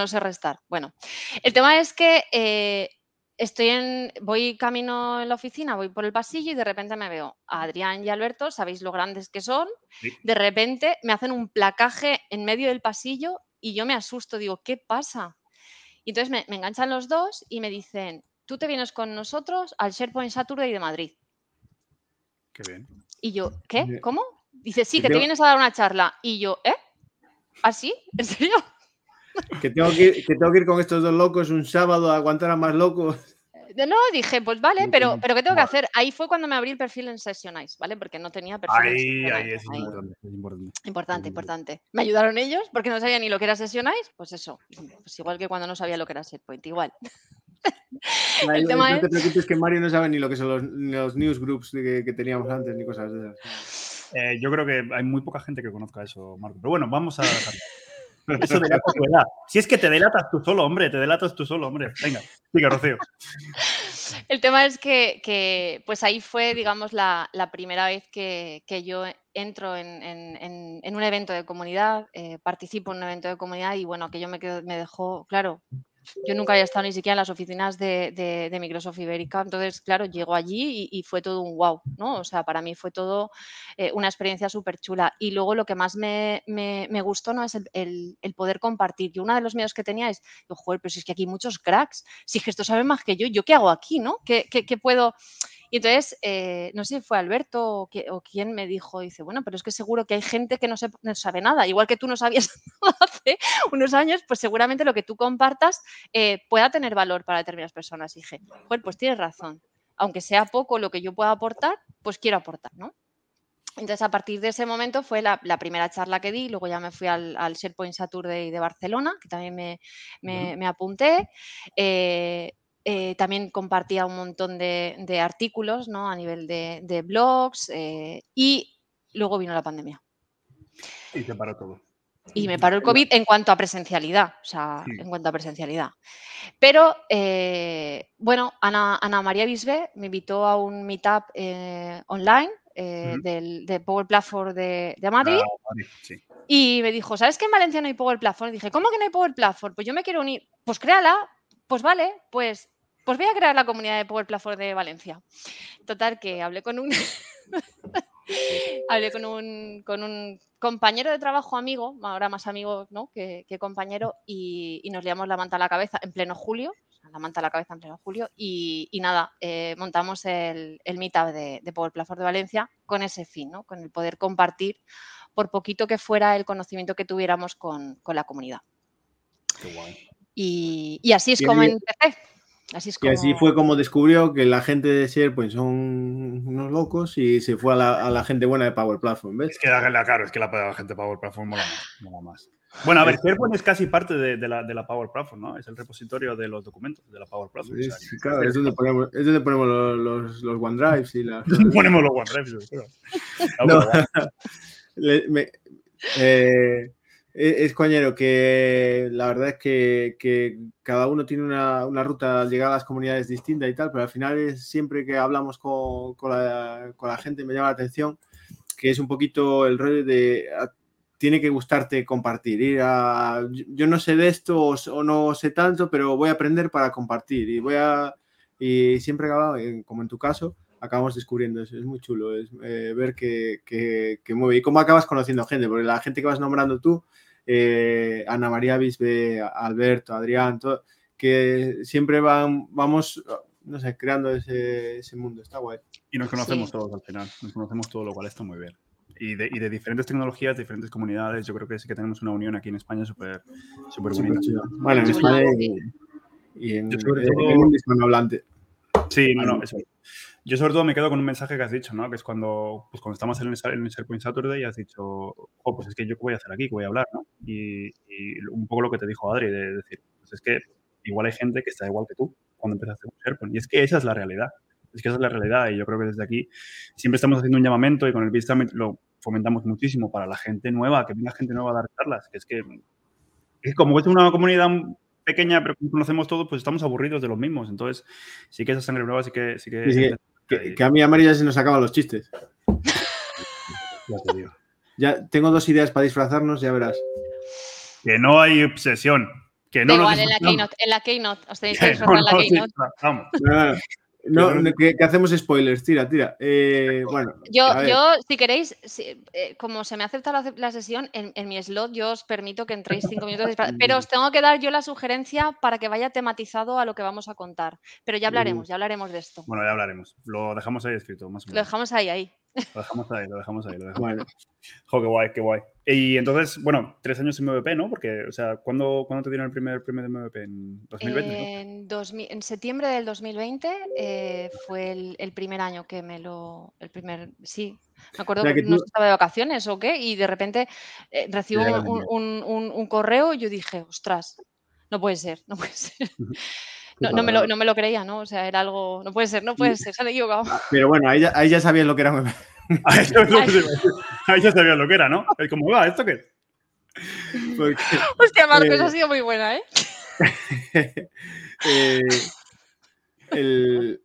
no sé restar. Bueno, el tema es que eh, estoy en, voy camino en la oficina, voy por el pasillo y de repente me veo a Adrián y Alberto, sabéis lo grandes que son, de repente me hacen un placaje en medio del pasillo y yo me asusto, digo, ¿qué pasa? Y entonces me, enganchan los dos y me dicen, tú te vienes con nosotros al SharePoint Saturday de Madrid. Qué bien. Y yo, ¿qué? ¿Cómo? Dice, sí, que te vienes a dar una charla. Y yo, ¿eh? ¿Así? ¿En serio? Que tengo que, ir, que tengo que ir con estos dos locos un sábado a aguantar a más locos. Eh, no, dije, pues vale, pero, pero ¿qué tengo que hacer? Ahí fue cuando me abrí el perfil en Sessionize, ¿vale? Porque no tenía perfil. Ahí, ahí es importante, importante. Importante, importante. Me ayudaron ellos porque no sabía ni lo que era Sessionize, pues eso. Pues igual que cuando no sabía lo que era SharePoint, igual. el tema no te preocupes que Mario no sabe ni lo que son los, los newsgroups que, que teníamos antes, ni cosas de esas. Eh, yo creo que hay muy poca gente que conozca eso, Marco. Pero bueno, vamos a... Eso delata tu edad. Si es que te delatas tú solo, hombre, te delatas tú solo, hombre. Venga, sigue, Rocío. El tema es que, pues ahí fue, digamos, la, primera vez que, yo entro en, un evento de comunidad, eh, participo en un evento de comunidad y bueno, aquello me, me dejó, claro, yo nunca había estado ni siquiera en las oficinas de, Microsoft Ibérica, entonces, claro, llego allí y, fue todo un wow, ¿no? O sea, para mí fue todo eh, una experiencia súper chula. Y luego lo que más me, gustó, ¿no? Es el, poder compartir. Y uno de los miedos que tenía es, joder, pero si es que aquí hay muchos cracks, si es que esto sabe más que yo, ¿yo qué hago aquí, no? ¿Qué, qué puedo...? Y entonces, eh, no sé si fue Alberto o, quién me dijo, dice, bueno, pero es que seguro que hay gente que no, sabe nada, igual que tú no sabías hace unos años, pues seguramente lo que tú compartas eh, pueda tener valor para determinadas personas. Y dije, bueno, pues tienes razón, aunque sea poco lo que yo pueda aportar, pues quiero aportar, ¿no? Entonces, a partir de ese momento fue la, primera charla que di, luego ya me fui al, SharePoint Saturday de Barcelona, que también me, apunté. Eh, eh, también compartía un montón de, artículos ¿no? a nivel de, blogs eh, y luego vino la pandemia. Y se paró todo. Y me paró el COVID en cuanto a presencialidad, o sea, en cuanto a presencialidad. Pero, eh, bueno, Ana, María Bisbe me invitó a un meetup online del, de Power Platform de, Madrid. Ah, y me dijo, ¿sabes que en Valencia no hay Power Platform? Y dije, ¿cómo que no hay Power Platform? Pues yo me quiero unir. Pues créala, pues vale, pues, pues voy a crear la comunidad de Power Platform de Valencia. Total, que hablé con un. hablé con un, con un compañero de trabajo amigo, ahora más amigo ¿no? que, compañero, y, nos liamos la manta a la cabeza en pleno julio, la manta a la cabeza en pleno julio, y, nada, eh, montamos el, el meetup de, Power Platform de Valencia con ese fin, ¿no? con el poder compartir, por poquito que fuera el conocimiento que tuviéramos con, con la comunidad. Qué guay. Y, así es como empecé. Así Y así fue como descubrió que la gente de SharePoint son unos locos y se fue a la, gente buena de Power Platform, ¿ves? Es que claro, es que la, gente de Power Platform mola más. Bueno, a ver, SharePoint es casi parte de, la, Power Platform, ¿no? Es el repositorio de los documentos de la Power Platform. Sí, claro, es donde ponemos, es donde ponemos los, los, OneDrives y las... ponemos los OneDrives, no, eh, e-, es coñero que la verdad es que, cada uno tiene una, ruta al llegar a las comunidades distinta y tal, pero al final es siempre que hablamos con, la, gente me llama la atención que es un poquito el rollo de tiene que gustarte compartir. Ir a, yo no sé de esto o, no sé tanto, pero voy a aprender para compartir y voy a y siempre como en tu caso acabamos descubriendo eso. Es muy chulo es, eh, ver que, que, mueve y cómo acabas conociendo gente, porque la gente que vas nombrando tú eh, Ana María Bisbe, Alberto, Adrián, que siempre van, vamos, no sé, creando ese, mundo. Está guay. Y nos conocemos todos al final, nos conocemos todo, lo cual está muy bien. Y de, y de, diferentes tecnologías, diferentes comunidades, yo creo que sí que tenemos una unión aquí en España súper súper bonita. Bueno, en España y, en, el hispanohablante. Sí, no, no, eso. Yo sobre todo me quedo con un mensaje que has dicho, ¿no? Que es cuando, pues cuando estamos en el, en el SharePoint Saturday y has dicho, oh, pues es que yo qué voy a hacer aquí, qué voy a hablar, ¿no? Y, un poco lo que te dijo Adri, de decir, pues es que igual hay gente que está igual que tú cuando empezaste con SharePoint. Y es que esa es la realidad. Es que esa es la realidad. Y yo creo que desde aquí siempre estamos haciendo un llamamiento y con el Vista lo fomentamos muchísimo para la gente nueva, que venga gente nueva a dar charlas. Que es que, es como es una comunidad pequeña, pero conocemos todo, pues estamos aburridos de los mismos. Entonces, sí que esa sangre nueva sí que... Sí que, que, a mí a María se nos acaban los chistes. ya te digo. Ya tengo dos ideas para disfrazarnos, ya verás. Que no hay obsesión. Que no igual, en la. Keynote, en la Keynote. Os tenéis Que que disfrazar en la Keynote. disfrazamos. No, que, que hacemos spoilers, tira, tira. Eh, bueno, Yo, yo, si queréis, si- eh, como se me acepta la, la sesión, en, en mi slot yo os permito que entréis cinco minutos, pero os tengo que dar yo la sugerencia para que vaya tematizado a lo que vamos a contar. Pero ya hablaremos, ya hablaremos de esto. Bueno, ya hablaremos. Lo dejamos ahí escrito, más o Lo menos. dejamos ahí, ahí. Lo dejamos ahí, lo dejamos ahí. Lo dejamos. Bueno, Jo, qué guay, qué guay. Y entonces, bueno, tres años en MVP, ¿no? Porque, o sea, ¿cuándo, ¿cuándo te dieron el primer premio de MVP? En 2020, ¿no? En, 2000 en septiembre del 2020 eh, fue el, el primer año que me lo. El primer. Sí. Me acuerdo O sea, que que no tú- estaba de vacaciones o qué, y de repente eh, recibo un- un- un correo y yo dije, ostras, no puede ser, no puede ser. No, no me lo, no me lo creía, ¿no? O sea, era algo. No puede ser, no puede ser, se han equivocado. pero bueno, ahí ya, ahí ya sabías lo que era Ah. Ahí ya sabías lo que era, ¿no? Es como, va, ¿esto qué porque, Hostia, Marco, Eh, ha sido muy buena, ¿eh? eh, el,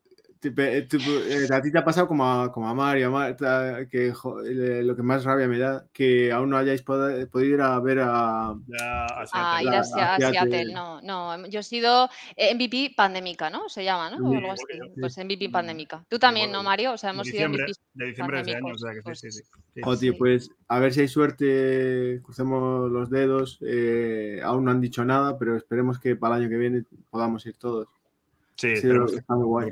eh, eh, a ti te ha pasado como a, como a Mario, a Marta, que jo, lo que más rabia me da, que aún no hayáis pod- podido ir a ver a... A ir la- a, Sea- a a Seattle. No, no. Yo he sido eh, MVP pandémica, ¿no? Se llama, ¿no? O Sí, algo así. yo- Pues MVP pandémica. Tú también, ¿no. Mario? O sea, de hemos sido diciembre, MVPs. de diciembre de ese año, o sea que sí, pues, sí, sí. sí. Sí. pues a ver si hay suerte, crucemos los dedos. eh, aún no han dicho nada, pero esperemos que para el año que viene podamos ir todos. Sí, Sí, que- está muy guay.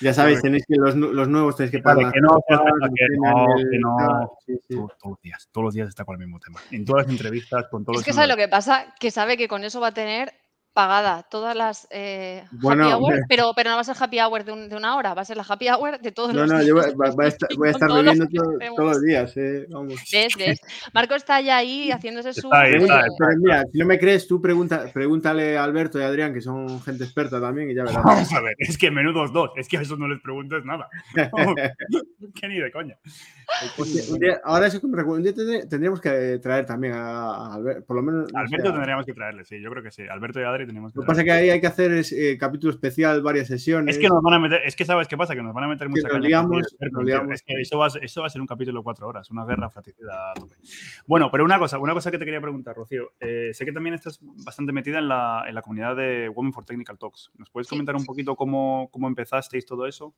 Ya sabéis, tenéis que los, los nuevos tenéis que pagar. que no, que no. Todos, los días, todos los días está con el mismo tema. En todas las entrevistas, con todos Es que sabe lo que pasa, que sabe que con eso va a tener pagada todas las eh, Bueno, happy hour, hombre. pero, pero no va a ser happy hour de, un- de una hora, va a ser la happy hour de todos No, los no, días. yo voy, va- va a estar, voy a estar bebiendo todo- todos los días. Eh, vamos. ¿Ves, ves? Marco está ya ahí haciéndose su... Está ahí, está, eh, pero mira, si no me crees, tú pregunta, pregúntale a Alberto y a Adrián, que son gente experta también, y ya verás. Vamos a ver, es que menudos dos, es que a esos no les preguntes nada. que ni de coña. Día- un día- ahora eso que me recuerdo, un día tendríamos que traer también a, a Alberto, por lo menos. no Alberto sé, a- tendríamos que traerle, sí, yo creo que sí. Alberto y Tenemos que Lo que pasa es que ahí hay que hacer es, eh, capítulo especial, varias sesiones. Es que nos van a meter, es que sabes qué pasa, que nos van a meter mucha nos caña. liamos. Es que eso va, a ser- eso va a ser un capítulo de cuatro horas, una guerra fratricida. Bueno, pero una cosa, una cosa que te quería preguntar, Rocío. Eh, sé que también estás bastante metida en la, en la comunidad de Women for Technical Talks. ¿Nos puedes Sí. comentar un poquito cómo, cómo empezasteis todo eso?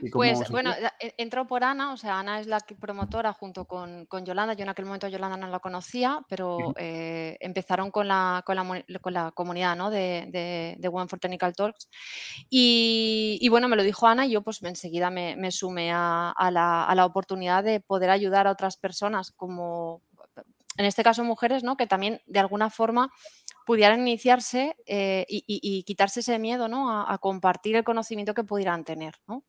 ¿Y cómo Pues bueno, e- entró por Ana, o sea, Ana es la promotora junto con, con Yolanda. Yo en aquel momento Yolanda no la conocía, pero eh, empezaron con la, con la, con la comunidad ¿no? de, de, de Women for Technical Talks. Y, y bueno, me lo dijo Ana y yo pues enseguida me, me sumé a, a la, a la oportunidad de poder ayudar a otras personas como, en este caso mujeres, ¿no? que también de alguna forma pudieran iniciarse eh, y, y- y quitarse ese miedo ¿no? a, a compartir el conocimiento que pudieran tener. ¿no?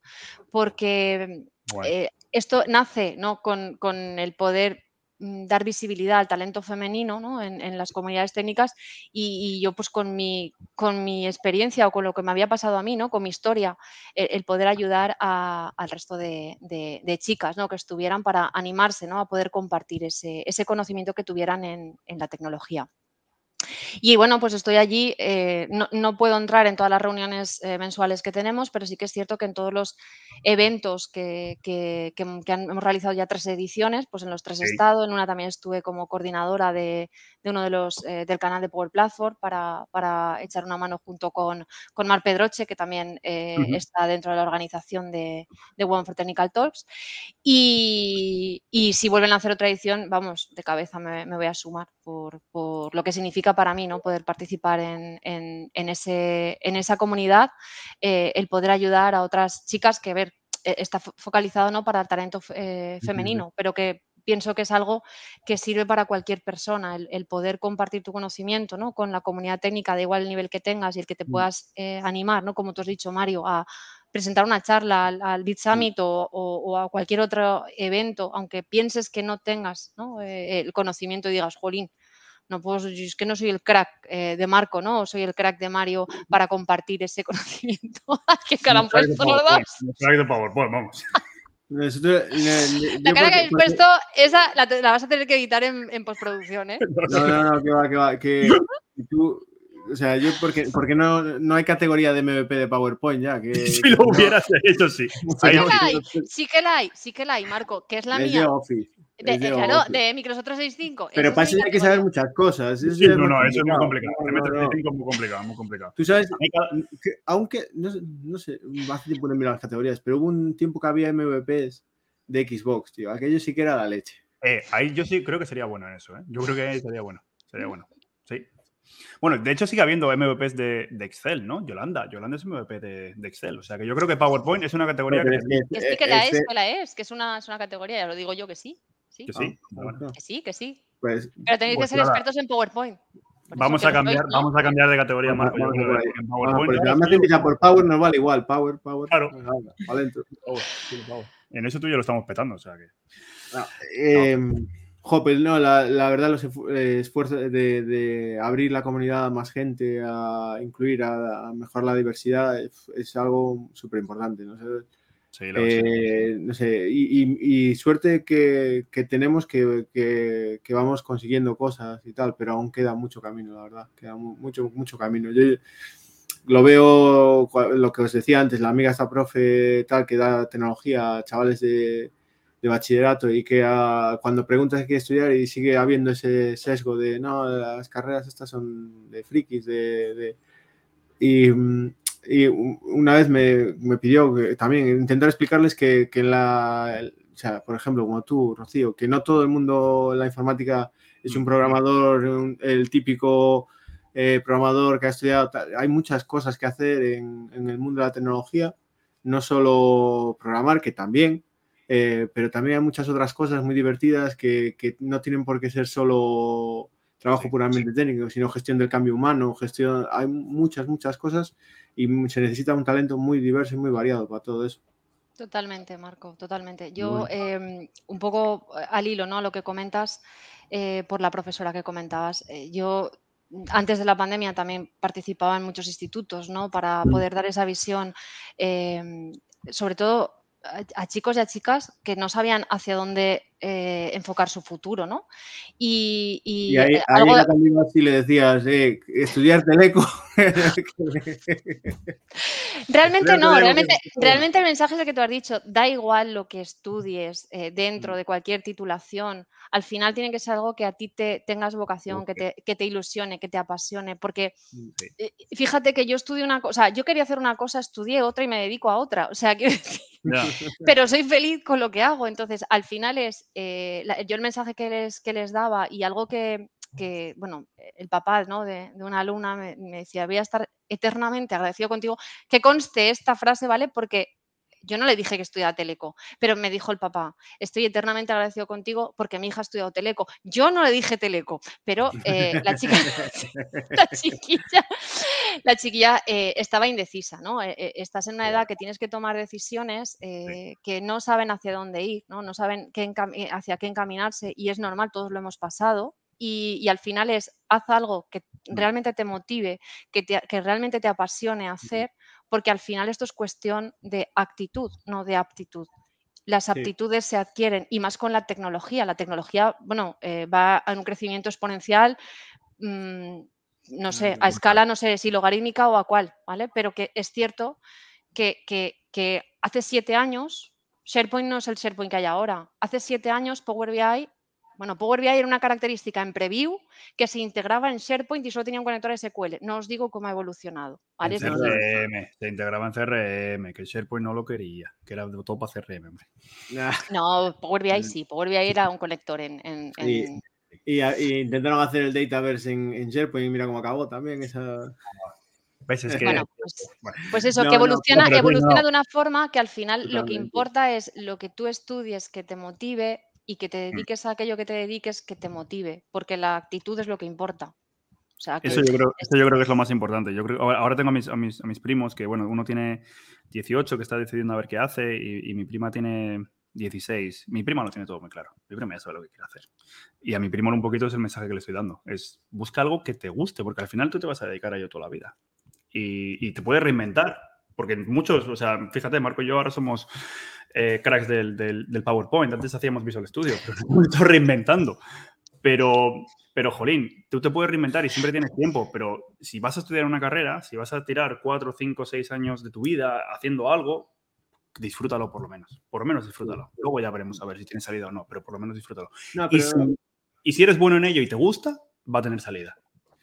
Porque eh, esto nace ¿no? con, con el poder dar visibilidad al talento femenino ¿no? en, las comunidades técnicas y, yo pues con mi, con mi experiencia o con lo que me había pasado a mí, ¿no? con mi historia, el, poder ayudar al resto de, de- de chicas ¿no? que estuvieran para animarse ¿no? a poder compartir ese, ese conocimiento que tuvieran en- en la tecnología. Y bueno, pues estoy allí, eh, no, no puedo entrar en todas las reuniones eh, mensuales que tenemos, pero sí que es cierto que en todos los eventos que, que- que hem- que han- hemos realizado ya tres ediciones, pues en los tres he Sí. estado, en una también estuve como coordinadora de, de uno de los eh, del canal de Power Platform para, para echar una mano junto con, con Mar Pedroche, que también está dentro de la organización de, de Women for Technical Talks. Y, y si vuelven a hacer otra edición, vamos, de cabeza me, me voy a sumar por, por lo que significa para mí ¿no? poder participar en, en- en ese, en esa comunidad, eh, el poder ayudar a otras chicas que, ver, eh, está fo- focalizado ¿no? para el talento eh, femenino, pero que pienso que es algo que sirve para cualquier persona, el, el poder compartir tu conocimiento ¿no? con la comunidad técnica, de igual el nivel que tengas y el que te Mm. puedas eh, animar, ¿no? como tú has dicho, Mario, a presentar una charla al, al Bit Summit o, o- o a cualquier otro evento, aunque pienses que no tengas ¿no? eh, el conocimiento y digas, jolín, no puedo, es que no soy el crack eh, de Marco, ¿no? O soy el crack de Mario para compartir ese conocimiento. ¿Qué cara han puesto los PowerPoint, dos? un crack de PowerPoint, vamos. La cara que habéis porque- puesto, esa la vas a tener que editar en, en postproducción, ¿eh? No, no, no, que va, que va. Que tú, o sea, yo porque, porque no, no hay categoría de MVP de PowerPoint ya. Que, Si lo no- hubieras hecho, sí. Sí que la hay, sí que la hay, sí que la hay, Marco, que es la es de mía. Office. De, de claro, Office. de Microsoft 365. Pero para es eso hay que saber muchas cosas. eso Sí, ya no, no, eso es muy complicado. No, no, no. M365 es muy complicado, muy complicado. Tú sabes, que aunque, no, sé- no sé, hace tiempo no he mirado las categorías, pero hubo un tiempo que había MVPs de Xbox, tío. Aquello sí que era la leche. Eh, ahí yo sí creo que sería bueno en eso, ¿eh? Yo creo que sería bueno. Sería bueno. Bueno, de hecho sigue habiendo MVPs de, de Excel, ¿no? Yolanda. Yolanda es MVP de, de Excel. O sea que yo creo que PowerPoint es una categoría que, es que, Que sí, que la ese- es, que la es, que es una, es una categoría, ya lo digo yo que sí. Sí, que sí. Ah, bueno. ah, que sí, que sí. Pues Pero tenéis Pues que ser nada. expertos en PowerPoint. Por Vamos a cambiar, ¿no? vamos a cambiar de categoría, Vamos- Marco. en ah, PowerPoint. pues además te empieza por Power, nos vale igual. Power, Power. Claro. Dentro. Power. En eso tú y yo lo estamos petando, o sea que. No, eh, jo, pues no, la, la verdad, los eh, esfuerzos de, de abrir la comunidad a más gente, a incluir, a, a mejorar la diversidad, es, es algo súper importante. ¿no? O sea, Sí, eh, no sé, y, y- y suerte que, que tenemos que, que- que vamos consiguiendo cosas y tal, pero aún queda mucho camino, la verdad, queda mu- mucho, mucho camino. Yo lo veo, lo que os decía antes, la amiga esta profe tal que da tecnología a chavales de, de bachillerato y que a- cuando preguntas qué estudiar y sigue habiendo ese sesgo de, no, las carreras estas son de frikis, de... de- y, y una vez me, me pidió que también intentar explicarles que, que en la, el- o sea, por ejemplo, como tú, Rocío, que no todo el mundo en la informática es un programador, un- el típico eh, programador que ha estudiado. Hay muchas cosas que hacer en, en el mundo de la tecnología, no solo programar, que también, eh, pero también hay muchas otras cosas muy divertidas que, que no tienen por qué ser solo trabajo Sí, puramente técnico, sino gestión del cambio humano, gestión, hay muchas, muchas cosas y se necesita un talento muy diverso y muy variado para todo eso. Totalmente, Marco, totalmente. Yo, em, un poco eh, al hilo, ¿no? Lo que comentas eh, por la profesora que comentabas. eh, yo, antes de la pandemia, también participaba en muchos institutos, ¿no? Para Mm. poder dar esa visión, em, sobre todo a, chicos y a chicas que no sabían hacia dónde eh, enfocar su futuro, ¿no? Y, y, Y ahí, ahí algo- ibas y le decías, eh, estudiar teleco. Realmente que no, realmente, que- realmente el mensaje es el que tú has dicho, da igual lo que estudies eh, dentro Mm. de cualquier titulación, al final tiene que ser algo que a ti te tengas vocación, que te, que te ilusione, que te apasione, porque Sí. eh, fíjate que yo estudié una cosa, yo quería hacer una cosa, estudié otra y me dedico a otra, o sea, Ya. pero soy feliz con lo que hago, entonces al final es, eh, la- yo el mensaje que les, que les daba y algo que, que, bueno, el papá ¿no? de, de una alumna me, me decía, voy a estar eternamente agradecido contigo, que conste esta frase, ¿vale? Porque yo no le dije que estudiaba Teleco, pero me dijo el papá, estoy eternamente agradecido contigo porque mi hija ha estudiado Teleco. Yo no le dije Teleco, pero eh, la chica, la chiquilla, la chiquilla eh, estaba indecisa, ¿no? Eh, eh, estás en una edad que tienes que tomar decisiones eh, que no saben hacia dónde ir, ¿no? No saben qué hacia qué encaminarse y es normal, todos lo hemos pasado. Y, y al final es, haz algo que realmente te motive, que, te- que realmente te apasione hacer, porque al final esto es cuestión de actitud, no de aptitud. Las Sí. aptitudes se adquieren y más con la tecnología. La tecnología, bueno, eh, va a un crecimiento exponencial, mm, no sé, a escala, no sé si logarítmica o a cuál, ¿vale? Pero que es cierto que, que- que hace siete años SharePoint no es el SharePoint que hay ahora. Hace siete años Power BI, bueno, Power BI era una característica en preview que se integraba en SharePoint y solo tenía un conector SQL. No os digo cómo ha evolucionado. ¿vale? En CRM, se integraba en CRM, que SharePoint no lo quería, que era de todo para CRM, hombre. No, Power BI sí, Power BI era un conector en, en- Y- en- y, y intentaron hacer el Dataverse en, en SharePoint y mira cómo acabó también. Esa... ¿Ves? Es que. Bueno, pues, bueno, pues eso, No, que no, evoluciona, sí, evoluciona no. de una forma que al final lo que importa es lo que tú estudies, que te motive y que Mm. te dediques a aquello que te dediques, que te motive, porque la actitud es lo que importa. O sea, que Eso yo, creo, eso yo creo que es lo más importante. Yo creo, ahora ahora tengo a mis, a, mis, a mis primos que, bueno, uno tiene 18 que está decidiendo a ver qué hace y, y mi prima tiene 16. Mi prima lo tiene todo muy claro. Mi prima ya sabe lo que quiere hacer. Y a mi primo un poquito es el mensaje que le estoy dando. Es busca algo que te guste, porque al final tú te vas a dedicar a ello toda la vida. Y, y te puedes reinventar. Porque muchos, o sea, fíjate, Marco y yo ahora somos eh, cracks del, del, del PowerPoint. Antes hacíamos Visual Studio, pero nos reinventando. Pero, pero, jolín, tú te puedes reinventar y siempre tienes tiempo, pero si vas a estudiar una carrera, si vas a tirar cuatro, cinco, seis años de tu vida haciendo algo, disfrútalo por lo menos. Por lo menos disfrútalo. Luego ya veremos a ver si tiene salida o no, pero por lo menos disfrútalo. No, Y, pero, si, y si eres bueno en ello y te gusta, va a tener salida.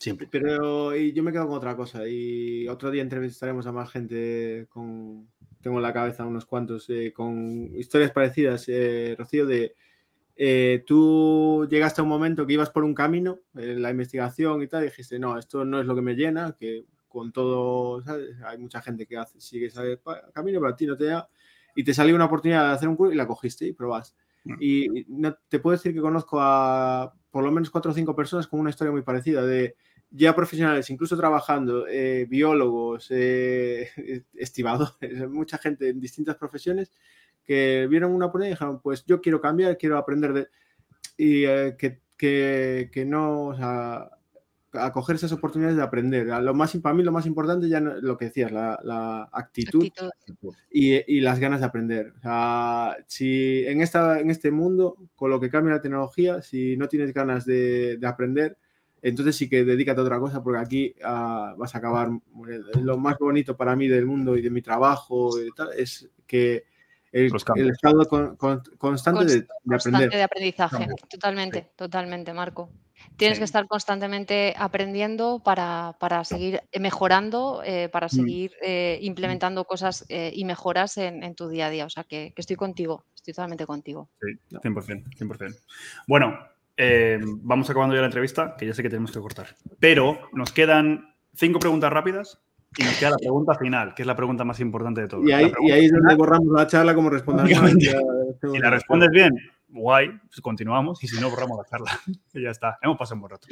Siempre. pero y yo me quedo con otra cosa. Y otro día entrevistaremos a más gente con. Tengo en la cabeza unos cuantos eh, con historias parecidas, eh, Rocío, de. eh, tú llegaste a un momento que ibas por un camino en la investigación y tal, y dijiste, no, esto no es lo que me llena, que con todo, ¿sabes? hay mucha gente que hace, sigue ese camino, pero a ti no te da, y te salió una oportunidad de hacer un curso y la cogiste y probas. Mm. Y y no, te puedo decir que conozco a por lo menos cuatro o cinco personas con una historia muy parecida, de ya profesionales, incluso trabajando, eh, biólogos, eh, estibadores, mucha gente en distintas profesiones que vieron una oportunidad y dijeron, pues yo quiero cambiar, quiero aprender de... Y eh, que, que, que no, o sea, acoger esas oportunidades de aprender. Lo más, para mí lo más importante ya no- lo que decías, la, la actitud Actitud. y, y las ganas de aprender. O sea, si en, esta, en este mundo, con lo que cambia la tecnología, si no tienes ganas de, de aprender, entonces sí que dedícate a otra cosa, porque aquí ah, vas a acabar. Lo más bonito para mí del mundo y de mi trabajo y tal, es que el, estado con- con- constante de, de Constante aprender. de aprendizaje, totalmente, totalmente, Marco. Tienes Sí. que estar constantemente aprendiendo para, para seguir mejorando, eh, para seguir eh, implementando cosas eh, y mejoras en, en tu día a día. O sea que, que estoy contigo, estoy totalmente contigo. Sí, 100%, 100%. Bueno, eh, vamos acabando ya la entrevista, que ya sé que tenemos que cortar. Pero nos quedan cinco preguntas rápidas y nos queda la pregunta final, que es la pregunta más importante de todo. Y ahí, y ahí es donde borramos la charla como. Ya Si la respondes bien, guay, pues continuamos. Y si no, borramos la charla. y ya está. Hemos pasado un buen rato.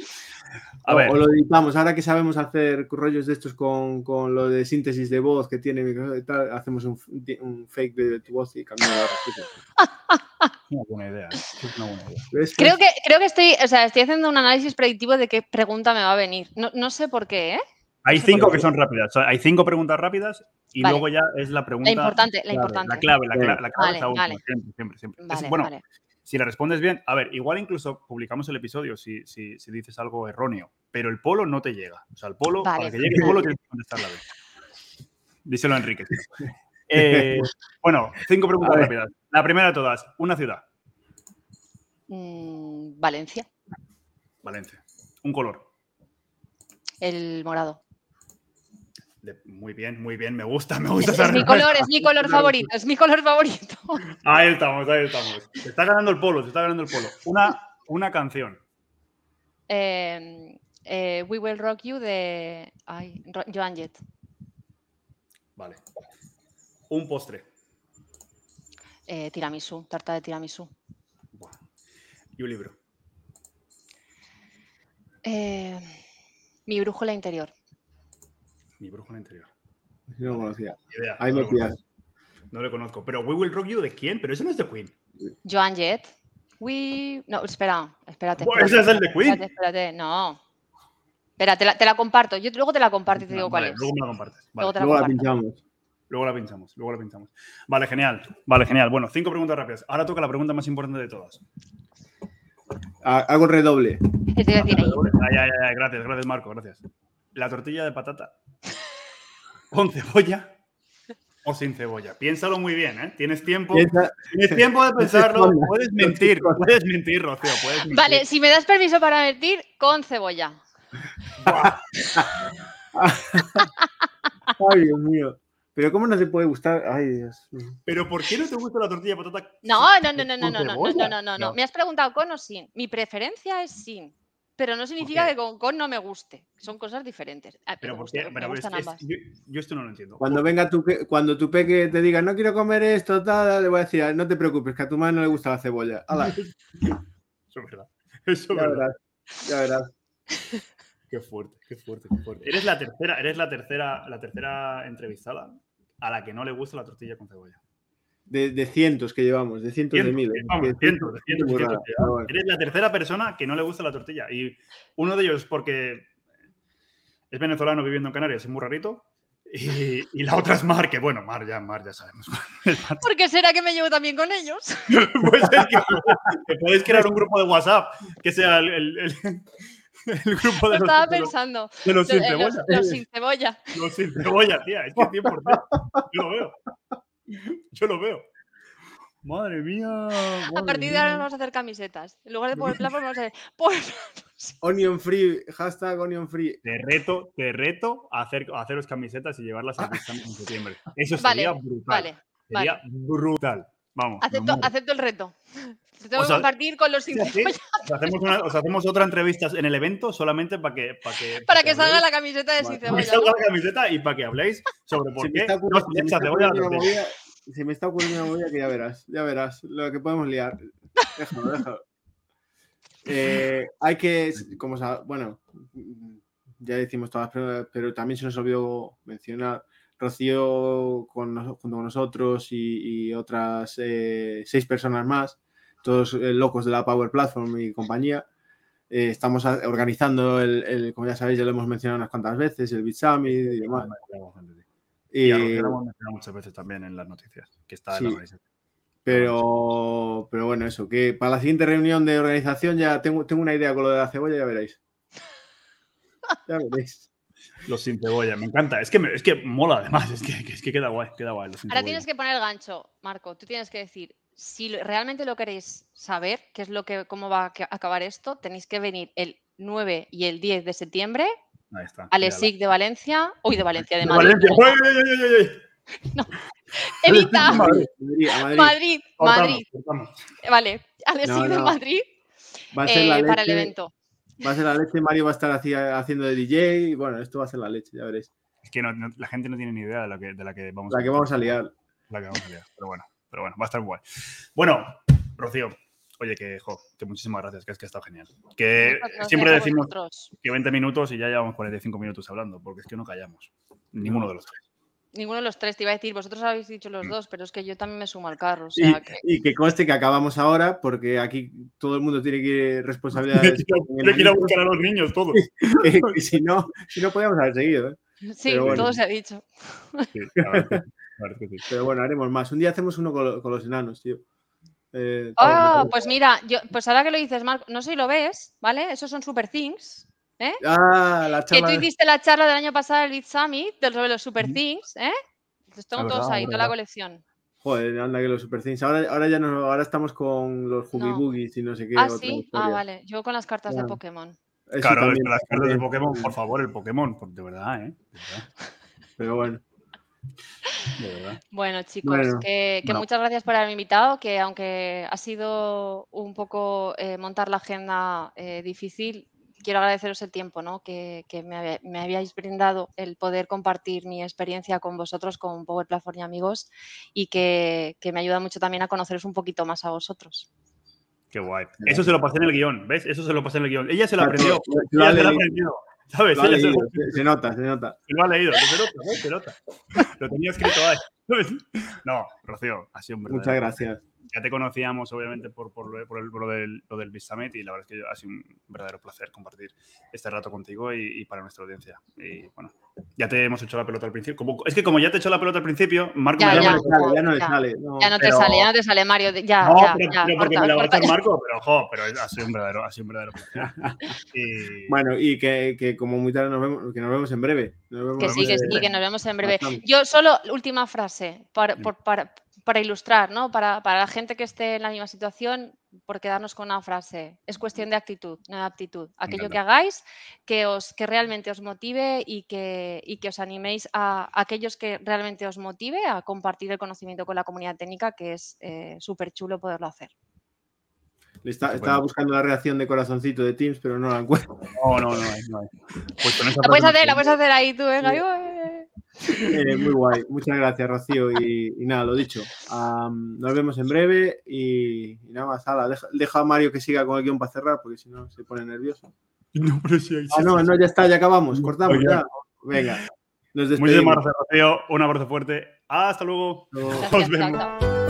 A o, ver, o lo editamos. Ahora que sabemos hacer rollos de estos con, con lo de síntesis de voz que tiene Microsoft y tal, hacemos un, un fake de tu voz y cambiamos la respuesta. es una buena idea. ¿eh? Es una buena idea. ¿Ves? Creo que, creo que estoy, o sea, estoy haciendo un análisis predictivo de qué pregunta me va a venir. No, no sé por qué, ¿eh? Hay cinco que son rápidas. O sea, hay cinco preguntas rápidas y Vale. luego ya es la pregunta. La importante, la clave, importante. La clave, la, cla- la clave Vale, es la última, vale. siempre, siempre, siempre. Es- Vale, bueno, vale. si la respondes bien, a ver, igual incluso publicamos el episodio si, si, si dices algo erróneo, pero el polo no te llega. O sea, el polo, Vale, para que llegue el polo tienes que contestar la vez. Díselo a Enrique. Eh, bueno, cinco preguntas rápidas. La primera de todas, una ciudad, Mm, Valencia, Valencia. Un color. el morado. De- muy bien, muy bien, me gusta, me gusta Es, esa es mi respuesta. color, es mi color favorito, es mi color favorito. Ahí estamos, ahí estamos. Se está ganando el polo, se está ganando el polo. Una, una canción. Eh, eh, We Will Rock You de ay, Ro- Joan Jett. Vale. Un postre. Eh, tiramisú, tarta de tiramisú. Buah. Y un libro. Eh, mi brújula interior. Mi brújula interior. No lo conocía. Idea, Ahí no lo conozco. No lo conozco. Pero We Will Rock You, ¿de quién? Pero ese no es de Queen. Joan Jett. We... No, espera, espérate. Ese es el de Queen. Espérate, espérate, no. Espera, te la, te la comparto. Yo luego te la comparto y te digo cuál es. Luego me la compartes. Vale. Luego te la Luego la pinchamos. Luego la pinchamos, luego la pinchamos. Vale, genial. Vale, genial. Bueno, cinco preguntas rápidas. Ahora toca la pregunta más importante de todas. Ha- Hago el redoble. ¿Qué te iba a decir ahí? Ay, ay, ay, gracias, gracias, Marco, gracias. La tortilla de patata con cebolla o sin cebolla. Piénsalo muy bien, ¿eh? Tienes tiempo. Piensa- Tienes tiempo de pensarlo. Puedes mentir, puedes mentir, Rocío. Puedes mentir. Vale, si me das permiso para mentir, con cebolla. Ay, Dios mío. Pero ¿cómo no se puede gustar? Ay, Dios. Pero ¿por qué no te gusta la tortilla de patata? No, no, no, no, no, no, no, no, cebolla? no, no, no. Me has preguntado con o sin. Mi preferencia es sin. Pero no significa que con, con no me guste. Son cosas diferentes. Ah, Pero me ¿por gusta- qué? me Pero es- gustan es- ambas. yo, yo esto no lo entiendo. Cuando venga tu, cuando tu peque te diga no quiero comer esto, tal, le voy a decir, "Ah, no te preocupes, que a tu madre no le gusta la cebolla. Eso es verdad. Eso es ya verdad. verás. Ya verás. Qué fuerte, qué fuerte, qué fuerte. Eres la tercera, eres la tercera, la tercera entrevistada a la que no le gusta la tortilla con cebolla. De, de cientos que llevamos, de cientos de miles. vamos, Que- cientos, de cientos, rara. Eres la tercera persona que no le gusta la tortilla. Y uno de ellos porque es venezolano viviendo en Canarias, es muy rarito. Y, y la otra es Mar, que bueno, Mar ya, Mar ya sabemos. ¿Por qué será que me llevo también con ellos? Que, que podéis crear un grupo de WhatsApp que sea el, el- el- el grupo Lo de los, estaba de los- pensando. de los sin Eh, Los, cebolla. los sin cebolla. Los sin cebolla, tía. Es que 100%. Yo lo veo. Yo lo veo. Madre mía. A partir de ahora vamos a hacer camisetas. En lugar de Power Platform vamos a hacer Power Onion free, hashtag onion free. Te reto, te reto a, hacer, a haceros camisetas y llevarlas Summit en septiembre. Eso Vale, sería brutal. Vale, sería brutal. Vamos. acepto, acepto el reto. Lo tengo O sea, que compartir con los. Os hacemos, una- os hacemos otra entrevista en el evento solamente para que, para que, para que salga habléis- la camiseta de para que salga la camiseta y para que habléis sobre por qué está no ocurriendo, se se me echa está cebolla ocurriendo una movida- se me está ocurriendo una movida que ya verás, ya verás lo que podemos liar. Déjalo, déjalo. Eh, hay que, como bueno, ya decimos todas, pero, pero también se nos olvidó mencionar Rocío con, junto con nosotros y, y otras eh, seis personas más, todos eh, locos de la Power Platform y compañía. Eh, estamos a- organizando el, el- como ya sabéis, ya lo hemos mencionado unas cuantas veces, el Summit y demás. Y a Y- Rocío lo hemos mencionado muchas veces también en las noticias, que está en la organización. Pero, pero bueno, eso, que para la siguiente reunión de organización ya tengo, tengo una idea con lo de la cebolla, ya veréis. Ya veréis. Los sin cebolla, me encanta. Es que, me- es que mola además, es que, que- es que queda guay, queda guay. Los sin Ahora cebolla. tienes que poner el gancho, Marco. Tú tienes que decir, si lo- realmente lo queréis saber, qué es lo que, cómo va a acabar esto, tenéis que venir el 9 y el 10 de septiembre Ahí está. al. ESIC de Valencia, uy, de Valencia, de De Madrid. Valencia. ¡Ay, ay, ay, ay, ay! Evita, Madrid. Madrid, a Madrid. Madrid, Cortamos, Madrid, cortamos. vale, al ESIC de no. Madrid Va a ser la eh, para el leche, evento. Va a ser la leche, Mario va a estar haci- haciendo de DJ. y Bueno, esto va a ser la leche, ya veréis. Es que no- no- la gente no tiene ni idea de la que, de la que vamos La que vamos a liar. la que vamos a liar. Pero bueno, pero bueno, va a estar guay. Bueno, Rocío, oye, que, jo, que muchísimas gracias, que es que ha estado genial. Que siempre decimos vosotros. que 20 minutos y ya llevamos 45 minutos hablando, porque es que no callamos. Ninguno de los tres. Ninguno de los tres te iba a decir, vosotros habéis dicho los Mm. dos, pero es que yo también me sumo al carro. O Y, que... y que conste que acabamos ahora, porque aquí todo el mundo tiene que ir responsabilidades. Quiero que ir a buscar a los niños todos. si no, si no podíamos haber seguido. ¿eh? Sí, bueno. todo se ha dicho. Sí, que- sí. Pero bueno, haremos más. Un día hacemos uno con, lo- con los enanos, tío. Eh, Ah, pues mira, yo, pues ahora que lo dices, Marco, no sé si lo ves, ¿vale? Esos son super things. ah, la Que tú charla. hiciste la charla del año pasado, el Beat Summit, de sobre los super things, ¿eh? Los tengo Ah, todos ahí, toda la colección. Joder, anda que los Super Things. Ahora, ahora ya no, ahora estamos con los Huggy No. Y no sé qué. Ah, sí. Ah, vale. Yo con las cartas de Ya. Pokémon. Eso Claro, también, las cartas de. Pokémon, por favor, el Pokémon, de verdad, ¿eh? De verdad, Pero bueno. De verdad. Bueno, chicos, Bueno, que, que muchas gracias por haberme invitado, que aunque ha sido un poco eh, montar la agenda eh, difícil, quiero agradeceros el tiempo ¿no? que, que me, habíais brindado el poder compartir mi experiencia con vosotros, con Power Platform y amigos, y que, que me ayuda mucho también a conoceros un poquito más a vosotros. Qué guay. Eso se lo pasé en el guion, ¿ves? Eso se lo pasé en el guion. Ella se lo aprendió. Ella se lo aprendido. ¿Sabes? lo ha Ella se lo- leído, se, se nota, se nota. lo ha leído. Se nota. Se nota. Lo tenía escrito ahí. ¿sabes? No, Rocío, ha sido un verdadero Muchas gracias. Ya te conocíamos, obviamente, por, por, lo, por el- por lo del, lo del Summit y la verdad es que ha sido un verdadero placer compartir este rato contigo y, y para nuestra audiencia. Y bueno, ya te hemos hecho la pelota al principio. Como- es que como ya te he hecho la pelota al principio, Marco Ya, me Ya, no ya. le sale, ya no ya. sale. no. Ya no te Pero- sale, ya no te sale, Mario. Ya, No, ya, pero, ya. pero porque corta, me la va a. Marco, pero jo, pero ha sido un verdadero, ha sido un verdadero placer. Y- Bueno, y que, que como muy tarde nos vemos, que nos vemos en breve. Nos vemos Que sí, que sí, que nos vemos en breve. Bastante. Yo solo, última frase, para, Sí. por- para, para ilustrar, ¿no? Para, para la gente que esté en la misma situación, por quedarnos con una frase. Es cuestión de actitud, no de aptitud. Aquello que hagáis, que, os, que realmente os motive y que, y que os animéis a, a aquellos que realmente os motive a compartir el conocimiento con la comunidad técnica, que es súper chulo poderlo hacer. Está- Bueno. Estaba buscando la reacción de corazoncito de Teams, pero no la encuentro. No, no, no, no. Pues con esa La puedes hacer, la puedes hacer ahí tú, venga. Sí. ¡Eh! Muy guay. Muchas gracias, Rocío. Y, y nada, lo dicho. Nos vemos en breve y, y nada más. Hala, deja, deja a Mario que siga con el guion para cerrar, porque si no se pone nervioso. No, pero sí, sí, Ah, no, no, ya está, ya acabamos. Cortamos Oye. ya. Venga. Nos Muchísimas despedimos. gracias, Rocío. Un abrazo fuerte. Hasta luego. Luego- Nos vemos.